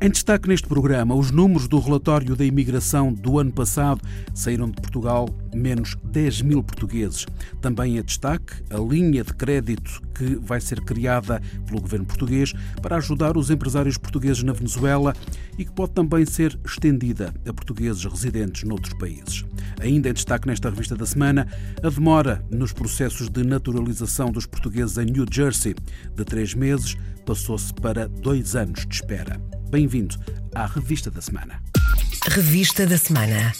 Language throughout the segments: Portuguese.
Em destaque neste programa, os números do relatório da imigração do ano passado saíram de Portugal menos 10 mil portugueses. Também é destaque a linha de crédito que vai ser criada pelo governo português para ajudar os empresários portugueses na Venezuela e que pode também ser estendida a portugueses residentes noutros países. Ainda em destaque nesta revista da semana, a demora nos processos de naturalização dos portugueses em New Jersey de três meses passou-se para dois anos de espera. Bem-vindo à Revista da Semana. Revista da Semana.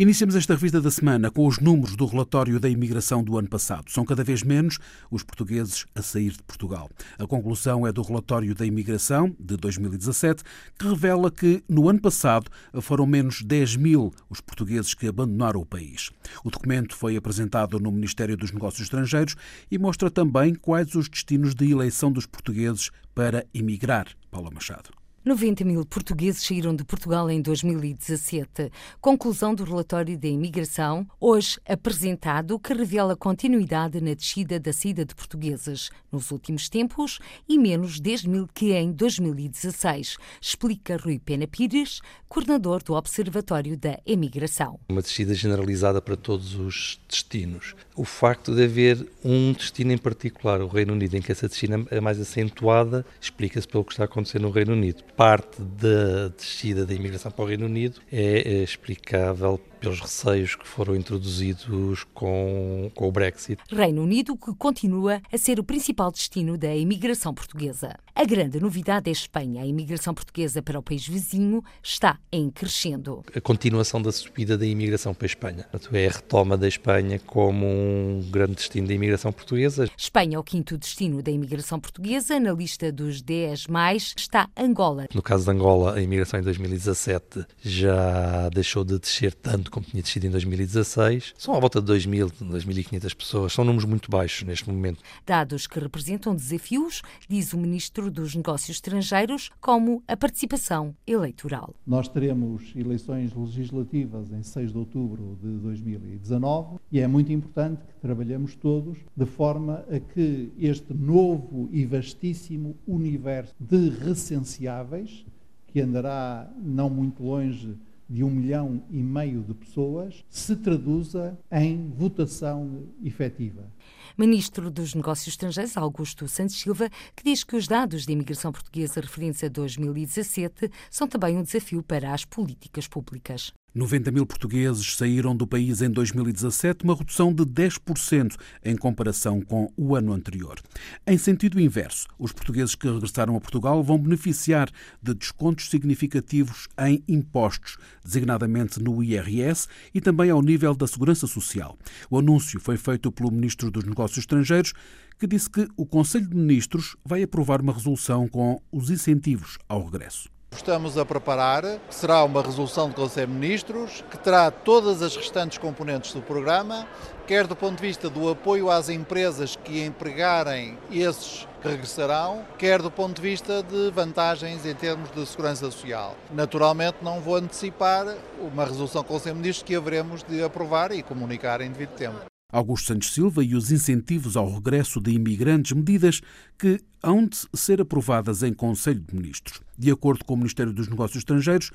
Iniciamos esta revista da semana com os números do relatório da imigração do ano passado. São cada vez menos os portugueses a sair de Portugal. A conclusão é do relatório da imigração de 2017, que revela que no ano passado foram menos 10 mil os portugueses que abandonaram o país. O documento foi apresentado no Ministério dos Negócios Estrangeiros e mostra também quais os destinos de eleição dos portugueses para emigrar. Paula Machado. 90 mil portugueses saíram de Portugal em 2017. Conclusão do relatório da imigração, hoje apresentado, que revela continuidade na descida da saída de portugueses nos últimos tempos e menos 10 mil que em 2016, explica Rui Pena Pires, coordenador do Observatório da Imigração. Uma descida generalizada para todos os destinos. O facto de haver um destino em particular, o Reino Unido, em que essa descida é mais acentuada, explica-se pelo que está a acontecer no Reino Unido parte da descida da imigração para o Reino Unido é explicável pelos receios que foram introduzidos com, com o Brexit. Reino Unido que continua a ser o principal destino da imigração portuguesa. A grande novidade é a Espanha. A imigração portuguesa para o país vizinho está em crescendo. A continuação da subida da imigração para a Espanha. É a retoma da Espanha como um grande destino da imigração portuguesa. Espanha é o quinto destino da imigração portuguesa. Na lista dos 10 mais está Angola. No caso de Angola, a imigração em 2017 já deixou de descer tanto como tinha descido em 2016. São à volta de 2.000, 2.500 pessoas. São números muito baixos neste momento. Dados que representam desafios, diz o Ministro dos Negócios Estrangeiros, como a participação eleitoral. Nós teremos eleições legislativas em 6 de outubro de 2019 e é muito importante que trabalhemos todos de forma a que este novo e vastíssimo universo de recenseáveis, que andará não muito longe de um milhão e meio de pessoas se traduza em votação efetiva. Ministro dos Negócios Estrangeiros, Augusto Santos Silva, que diz que os dados de imigração portuguesa referentes a 2017 são também um desafio para as políticas públicas. 90 mil portugueses saíram do país em 2017, uma redução de 10% em comparação com o ano anterior. Em sentido inverso, os portugueses que regressaram a Portugal vão beneficiar de descontos significativos em impostos, designadamente no IRS e também ao nível da Segurança Social. O anúncio foi feito pelo Ministro dos Negócios Estrangeiros, que disse que o Conselho de Ministros vai aprovar uma resolução com os incentivos ao regresso. Estamos a preparar, será uma resolução do Conselho de Ministros, que terá todas as restantes componentes do programa, quer do ponto de vista do apoio às empresas que empregarem esses que regressarão, quer do ponto de vista de vantagens em termos de segurança social. Naturalmente, não vou antecipar uma resolução do Conselho de Ministros que haveremos de aprovar e comunicar em devido tempo. Augusto Santos Silva e os incentivos ao regresso de imigrantes, medidas que hão de ser aprovadas em Conselho de Ministros. De acordo com o Ministério dos Negócios Estrangeiros,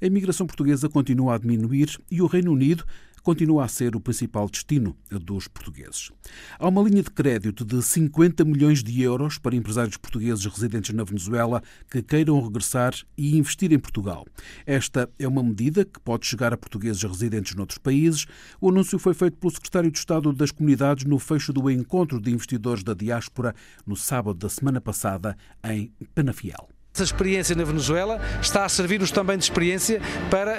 a imigração portuguesa continua a diminuir e o Reino Unido continua a ser o principal destino dos portugueses. Há uma linha de crédito de 50 milhões de euros para empresários portugueses residentes na Venezuela que queiram regressar e investir em Portugal. Esta é uma medida que pode chegar a portugueses residentes noutros países. O anúncio foi feito pelo secretário de Estado das Comunidades no fecho do encontro de investidores da diáspora no sábado da semana passada em Penafiel. Essa experiência na Venezuela está a servir-nos também de experiência para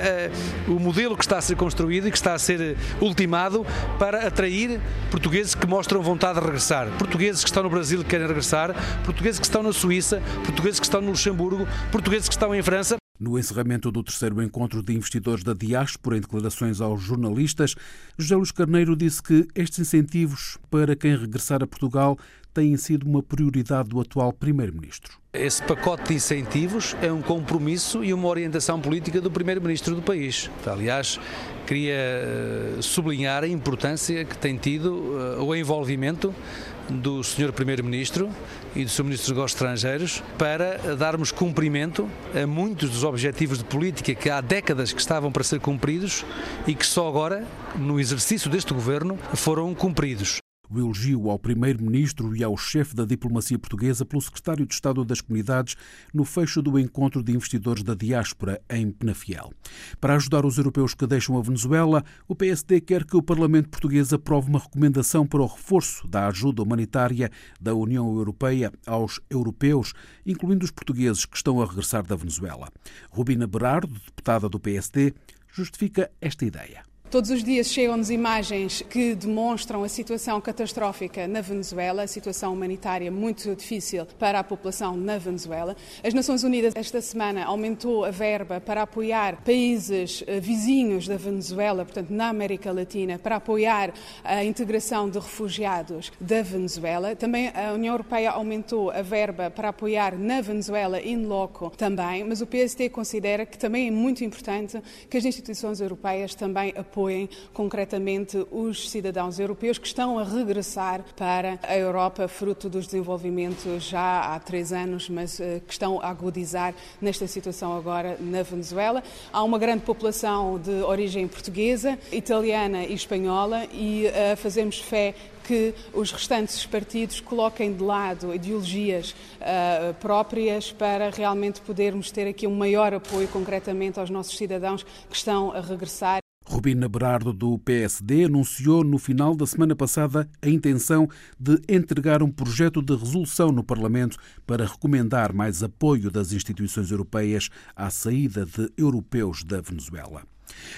uh, o modelo que está a ser construído e que está a ser eh, ultimado para atrair portugueses que mostram vontade de regressar. Portugueses que estão no Brasil que querem regressar, portugueses que estão na Suíça, portugueses que estão no Luxemburgo, portugueses que estão em França. No encerramento do terceiro encontro de investidores da diáspora, em declarações aos jornalistas, José Luís Carneiro disse que estes incentivos para quem regressar a Portugal têm sido uma prioridade do atual Primeiro-Ministro. Esse pacote de incentivos é um compromisso e uma orientação política do Primeiro-Ministro do país. Aliás, queria eh, sublinhar a importância que tem tido eh, o envolvimento do Sr. Primeiro-Ministro e do Sr. Ministro dos Negócios Estrangeiros para darmos cumprimento a muitos dos objetivos de política que há décadas que estavam para ser cumpridos e que só agora, no exercício deste governo, foram cumpridos o elogio ao primeiro-ministro e ao chefe da diplomacia portuguesa pelo secretário de Estado das Comunidades no fecho do encontro de investidores da diáspora em Penafiel. Para ajudar os europeus que deixam a Venezuela, o PSD quer que o Parlamento português aprove uma recomendação para o reforço da ajuda humanitária da União Europeia aos europeus, incluindo os portugueses que estão a regressar da Venezuela. Rubina Berardo, deputada do PSD, justifica esta ideia. Todos os dias chegam-nos imagens que demonstram a situação catastrófica na Venezuela, a situação humanitária muito difícil para a população na Venezuela. As Nações Unidas esta semana aumentou a verba para apoiar países eh, vizinhos da Venezuela, portanto na América Latina, para apoiar a integração de refugiados da Venezuela. Também a União Europeia aumentou a verba para apoiar na Venezuela in loco também, mas o PST considera que também é muito importante que as instituições europeias também apoiem apoiem concretamente os cidadãos europeus que estão a regressar para a Europa, fruto dos desenvolvimentos já há três anos, mas eh, que estão a agudizar nesta situação agora na Venezuela. Há uma grande população de origem portuguesa, italiana e espanhola e uh, fazemos fé que os restantes partidos coloquem de lado ideologias uh, próprias para realmente podermos ter aqui um maior apoio concretamente aos nossos cidadãos que estão a regressar Rubina Berardo, do PSD, anunciou no final da semana passada a intenção de entregar um projeto de resolução no Parlamento para recomendar mais apoio das instituições europeias à saída de europeus da Venezuela.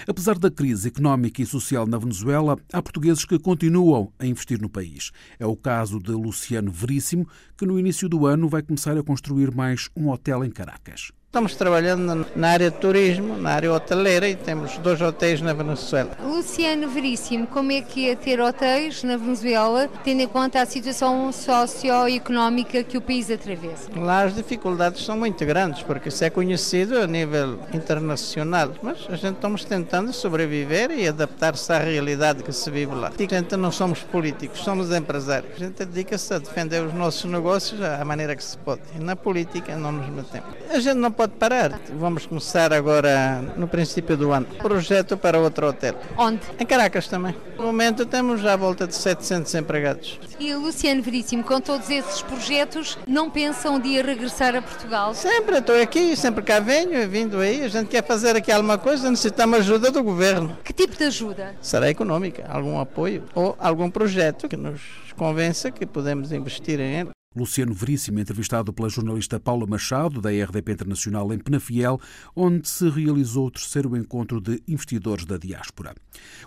Apesar da crise económica e social na Venezuela, há portugueses que continuam a investir no país. É o caso de Luciano Veríssimo, que no início do ano vai começar a construir mais um hotel em Caracas. Estamos trabalhando na área de turismo, na área hoteleira e temos dois hotéis na Venezuela. Luciano Veríssimo, como é que é ter hotéis na Venezuela, tendo em conta a situação socioeconómica que o país atravessa? Lá as dificuldades são muito grandes, porque isso é conhecido a nível internacional, mas a gente estamos tentando sobreviver e adaptar-se à realidade que se vive lá. A gente não somos políticos, somos empresários. A gente dedica-se a defender os nossos negócios à maneira que se pode. E na política não nos metemos. A gente não pode pode parar. Vamos começar agora no princípio do ano. Projeto para outro hotel. Onde? Em Caracas também. No momento temos já a volta de 700 empregados. E Luciano Veríssimo, com todos esses projetos, não pensam um dia regressar a Portugal? Sempre, estou aqui, sempre cá venho, vindo aí. A gente quer fazer aqui alguma coisa, necessitamos ajuda do governo. Que tipo de ajuda? Será econômica, algum apoio ou algum projeto que nos convença que podemos investir em ele. Luciano Veríssimo, entrevistado pela jornalista Paula Machado, da RDP Internacional em Penafiel, onde se realizou o terceiro encontro de investidores da diáspora.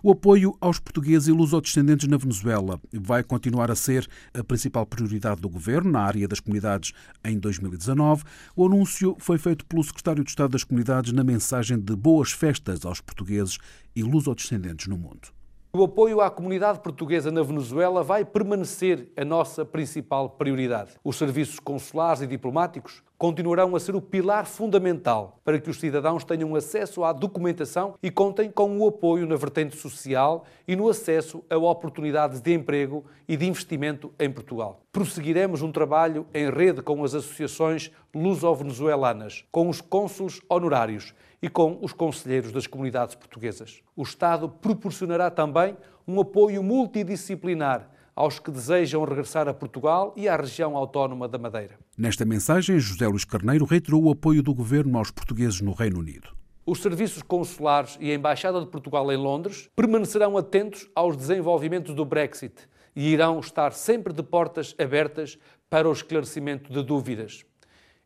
O apoio aos portugueses e lusodescendentes na Venezuela vai continuar a ser a principal prioridade do governo na área das comunidades em 2019. O anúncio foi feito pelo secretário de Estado das Comunidades na mensagem de boas festas aos portugueses e lusodescendentes no mundo. O apoio à comunidade portuguesa na Venezuela vai permanecer a nossa principal prioridade. Os serviços consulares e diplomáticos continuarão a ser o pilar fundamental para que os cidadãos tenham acesso à documentação e contem com o apoio na vertente social e no acesso a oportunidades de emprego e de investimento em Portugal. Prosseguiremos um trabalho em rede com as associações luso-venezuelanas, com os cônsules honorários e com os conselheiros das comunidades portuguesas. O Estado proporcionará também um apoio multidisciplinar aos que desejam regressar a Portugal e à região autónoma da Madeira. Nesta mensagem, José Luís Carneiro reiterou o apoio do governo aos portugueses no Reino Unido. Os serviços consulares e a Embaixada de Portugal em Londres permanecerão atentos aos desenvolvimentos do Brexit e irão estar sempre de portas abertas para o esclarecimento de dúvidas.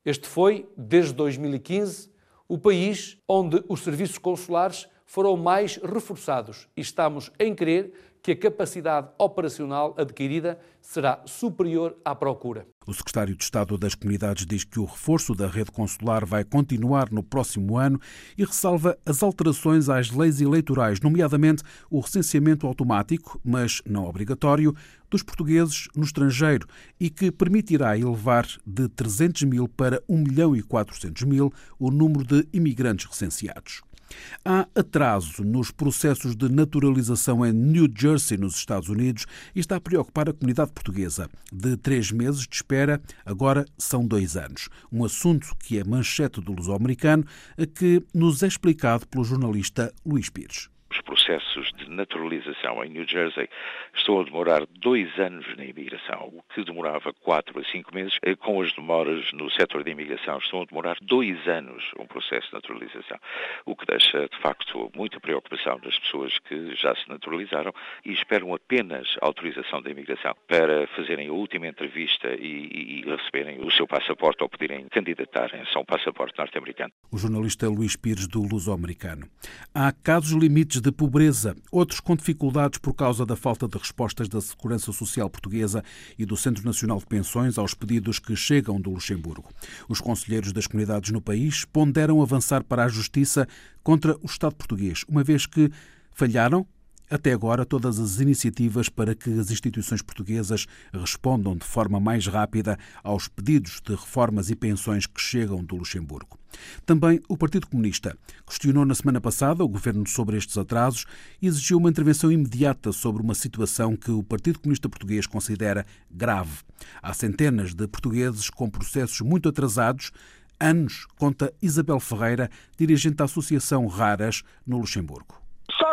Este foi, desde 2015, o país onde os serviços consulares foram mais reforçados. E estamos em crer que a capacidade operacional adquirida será superior à procura. O secretário de Estado das Comunidades diz que o reforço da rede consular vai continuar no próximo ano e ressalva as alterações às leis eleitorais, nomeadamente o recenseamento automático, mas não obrigatório, dos portugueses no estrangeiro e que permitirá elevar de 300 mil para 1 milhão e 400 mil o número de imigrantes recenseados. Há atraso nos processos de naturalização em New Jersey, nos Estados Unidos, e está a preocupar a comunidade portuguesa. De três meses de espera, agora são dois anos. Um assunto que é manchete do luso-americano, que nos é explicado pelo jornalista Luís Pires processos de naturalização em New Jersey estão a demorar dois anos na imigração, o que demorava quatro a cinco meses, eh, com as demoras no setor de imigração estão a demorar dois anos um processo de naturalização, o que deixa de facto muita preocupação das pessoas que já se naturalizaram e esperam apenas a autorização da imigração para fazerem a última entrevista e, e receberem o seu passaporte ou poderem candidatarem-se a um passaporte norte-americano. O jornalista Luís Pires do Luso-Americano. Há casos limites de pobreza, outros com dificuldades por causa da falta de respostas da Segurança Social Portuguesa e do Centro Nacional de Pensões aos pedidos que chegam do Luxemburgo. Os conselheiros das comunidades no país ponderam avançar para a justiça contra o Estado português, uma vez que falharam até agora, todas as iniciativas para que as instituições portuguesas respondam de forma mais rápida aos pedidos de reformas e pensões que chegam do Luxemburgo. Também o Partido Comunista questionou na semana passada o governo sobre estes atrasos e exigiu uma intervenção imediata sobre uma situação que o Partido Comunista Português considera grave. Há centenas de portugueses com processos muito atrasados anos, conta Isabel Ferreira, dirigente da Associação Raras no Luxemburgo.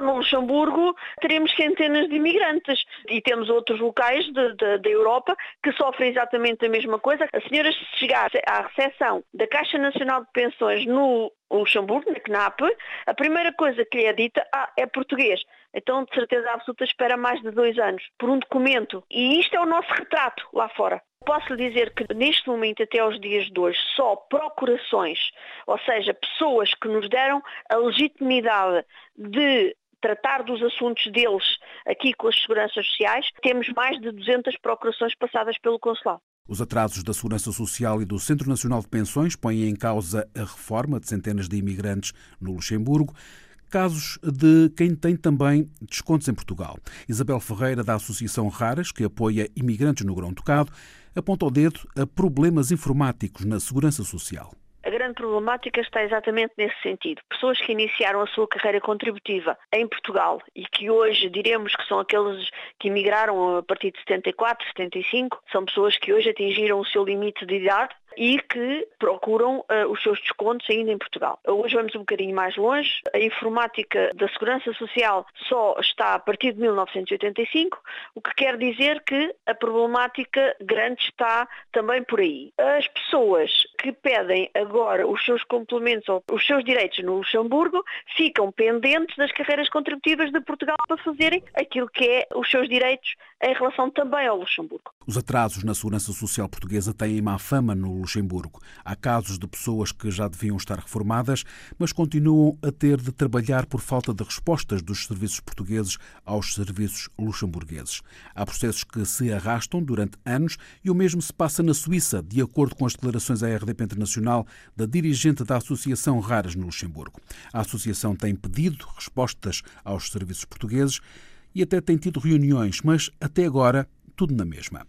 No Luxemburgo teremos centenas de imigrantes e temos outros locais da Europa que sofrem exatamente a mesma coisa. A senhora se chegar à recepção da Caixa Nacional de Pensões no Luxemburgo, na CNAP, a primeira coisa que lhe é dita ah, é português. Então, de certeza absoluta, espera mais de dois anos por um documento. E isto é o nosso retrato lá fora. Posso lhe dizer que neste momento, até aos dias de hoje, só procurações, ou seja, pessoas que nos deram a legitimidade de tratar dos assuntos deles aqui com as seguranças sociais, temos mais de 200 procurações passadas pelo consulado. Os atrasos da Segurança Social e do Centro Nacional de Pensões põem em causa a reforma de centenas de imigrantes no Luxemburgo casos de quem tem também descontos em Portugal. Isabel Ferreira, da Associação Raras, que apoia imigrantes no Grão Tocado, aponta o dedo a problemas informáticos na segurança social. Grande problemática está exatamente nesse sentido. Pessoas que iniciaram a sua carreira contributiva em Portugal e que hoje diremos que são aqueles que emigraram a partir de 74, 75, são pessoas que hoje atingiram o seu limite de idade e que procuram uh, os seus descontos ainda em Portugal. Hoje vamos um bocadinho mais longe. A informática da Segurança Social só está a partir de 1985, o que quer dizer que a problemática grande está também por aí. As pessoas que pedem agora os seus complementos ou os seus direitos no Luxemburgo ficam pendentes das carreiras contributivas de Portugal para fazerem aquilo que é os seus direitos em relação também ao Luxemburgo. Os atrasos na segurança social portuguesa têm má fama no Luxemburgo. Há casos de pessoas que já deviam estar reformadas, mas continuam a ter de trabalhar por falta de respostas dos serviços portugueses aos serviços luxemburgueses. Há processos que se arrastam durante anos e o mesmo se passa na Suíça, de acordo com as declarações à RDP Internacional da dirigente da Associação Raras no Luxemburgo. A associação tem pedido respostas aos serviços portugueses e até tem tido reuniões, mas até agora tudo na mesma.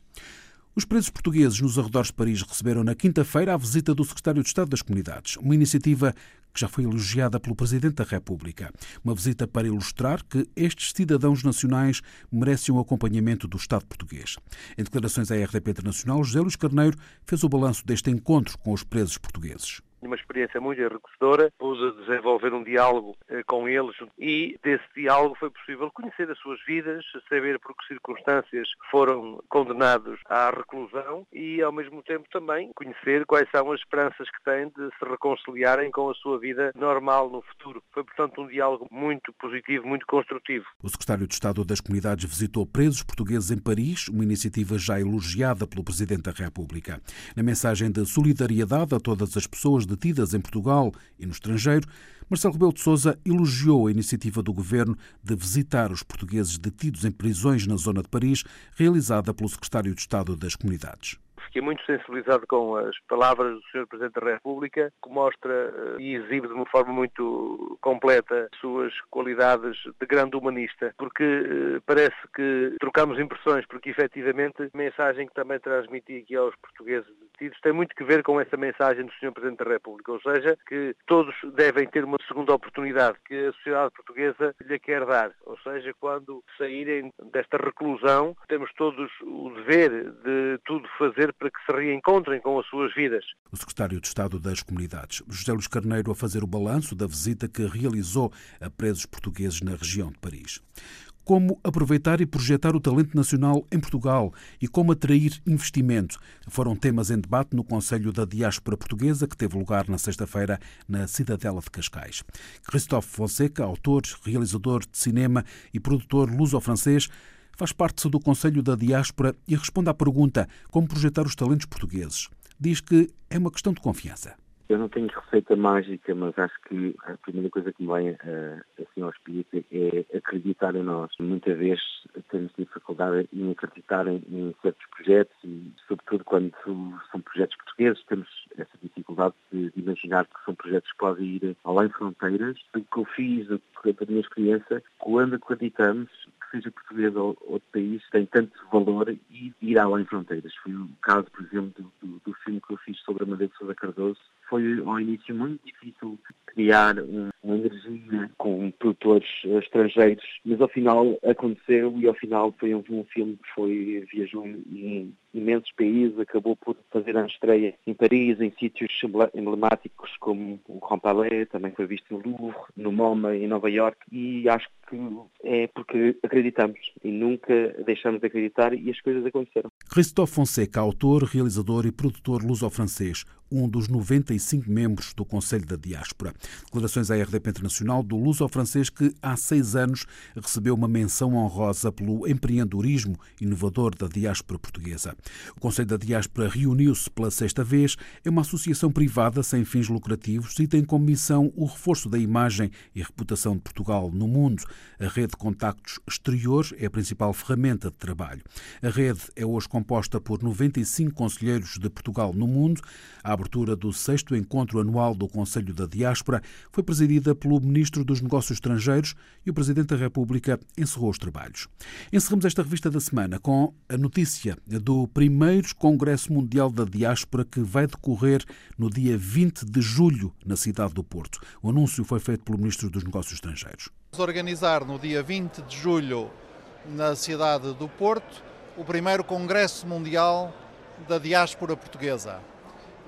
Os presos portugueses nos arredores de Paris receberam na quinta-feira a visita do secretário de Estado das Comunidades, uma iniciativa que já foi elogiada pelo Presidente da República. Uma visita para ilustrar que estes cidadãos nacionais merecem o acompanhamento do Estado português. Em declarações à RDP Internacional, José Luís Carneiro fez o balanço deste encontro com os presos portugueses uma experiência muito enriquecedora, pus a desenvolver um diálogo eh, com eles e desse diálogo foi possível conhecer as suas vidas, saber por que circunstâncias foram condenados à reclusão e ao mesmo tempo também conhecer quais são as esperanças que têm de se reconciliarem com a sua vida normal no futuro. Foi, portanto, um diálogo muito positivo, muito construtivo. O secretário de Estado das Comunidades visitou presos portugueses em Paris, uma iniciativa já elogiada pelo Presidente da República. Na mensagem de solidariedade a todas as pessoas detidas em Portugal e no estrangeiro, Marcelo Rebelo de Sousa elogiou a iniciativa do governo de visitar os portugueses detidos em prisões na zona de Paris, realizada pelo secretário de Estado das Comunidades fiquei muito sensibilizado com as palavras do Sr. Presidente da República, que mostra eh, e exibe de uma forma muito completa suas qualidades de grande humanista, porque eh, parece que trocamos impressões, porque efetivamente a mensagem que também transmiti aqui aos portugueses detidos tem muito que ver com essa mensagem do Sr. Presidente da República, ou seja, que todos devem ter uma segunda oportunidade que a sociedade portuguesa lhe quer dar, ou seja, quando saírem desta reclusão, temos todos o dever de tudo fazer para que se reencontrem com as suas vidas. O secretário de Estado das Comunidades, José Luís Carneiro, a fazer o balanço da visita que realizou a presos portugueses na região de Paris como aproveitar e projetar o talento nacional em Portugal e como atrair investimento. Foram temas em debate no Conselho da Diáspora Portuguesa, que teve lugar na sexta-feira na Cidadela de Cascais. Christophe Fonseca, autor, realizador de cinema e produtor luso-francês, faz parte do Conselho da Diáspora e responde à pergunta como projetar os talentos portugueses. Diz que é uma questão de confiança. Eu não tenho receita mágica, mas acho que a primeira coisa que me vem uh, assim ao espírito é acreditar em nós. Muitas vezes temos dificuldade em acreditar em, certos projetos e, sobretudo, quando são projetos portugueses, temos essa dificuldade de, imaginar que são projetos que podem ir além fronteiras. O que eu fiz, da minha experiência, quando acreditamos seja português ou outro país, tem tanto valor e ir além fronteiras. Foi o caso, por exemplo, do, do filme que eu fiz sobre a Madeira de Sousa Cardoso, foi ao início muito difícil criar uma energia com produtores estrangeiros, mas ao final aconteceu e ao final foi um, um filme que foi, viajou em imensos países, acabou por fazer a estreia em Paris, em sítios emblemáticos como o Grand Palais, também foi visto no Louvre, no MoMA, em Nova York, e acho que é porque acreditamos e nunca deixamos de acreditar e as coisas aconteceram. Christophe Fonseca, autor, realizador e produtor luso-francês, um dos 95 membros do Conselho da Diáspora. Declarações à RDP Internacional do luso-francês que há seis anos recebeu uma menção honrosa pelo empreendedorismo inovador da diáspora portuguesa. O Conselho da Diáspora reuniu-se pela sexta vez. É uma associação privada sem fins lucrativos e tem como missão o reforço da imagem e reputação de Portugal no mundo. A rede de contactos exteriores é a principal ferramenta de trabalho. A rede é hoje composta por 95 conselheiros de Portugal no mundo. A abertura do sexto encontro anual do Conselho da Diáspora foi presidida pelo Ministro dos Negócios Estrangeiros e o Presidente da República encerrou os trabalhos. Encerramos esta revista da semana com a notícia do primeiro Congresso Mundial da Diáspora que vai decorrer no dia 20 de julho na cidade do Porto. O anúncio foi feito pelo Ministro dos Negócios Estrangeiros. Vamos organizar no dia 20 de julho na cidade do Porto o primeiro Congresso Mundial da Diáspora Portuguesa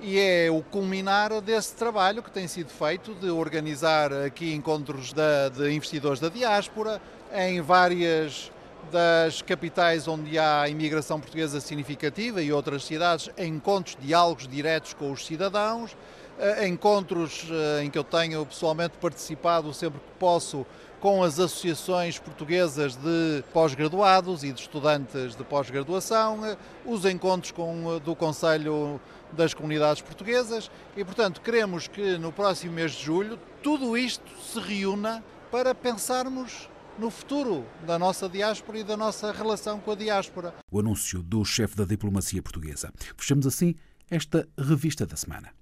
e é o culminar desse trabalho que tem sido feito de organizar aqui encontros de, investidores da diáspora em várias das capitais onde há imigração portuguesa significativa e outras cidades, encontros, diálogos diretos com os cidadãos, eh, encontros eh, em que eu tenho pessoalmente participado sempre que posso com as associações portuguesas de pós-graduados e de estudantes de pós-graduação, eh, os encontros com, do Conselho das Comunidades Portuguesas e, portanto, queremos que no próximo mês de julho tudo isto se reúna para pensarmos no futuro da nossa diáspora e da nossa relação com a diáspora. O anúncio do chefe da diplomacia portuguesa. Fechamos assim esta revista da semana.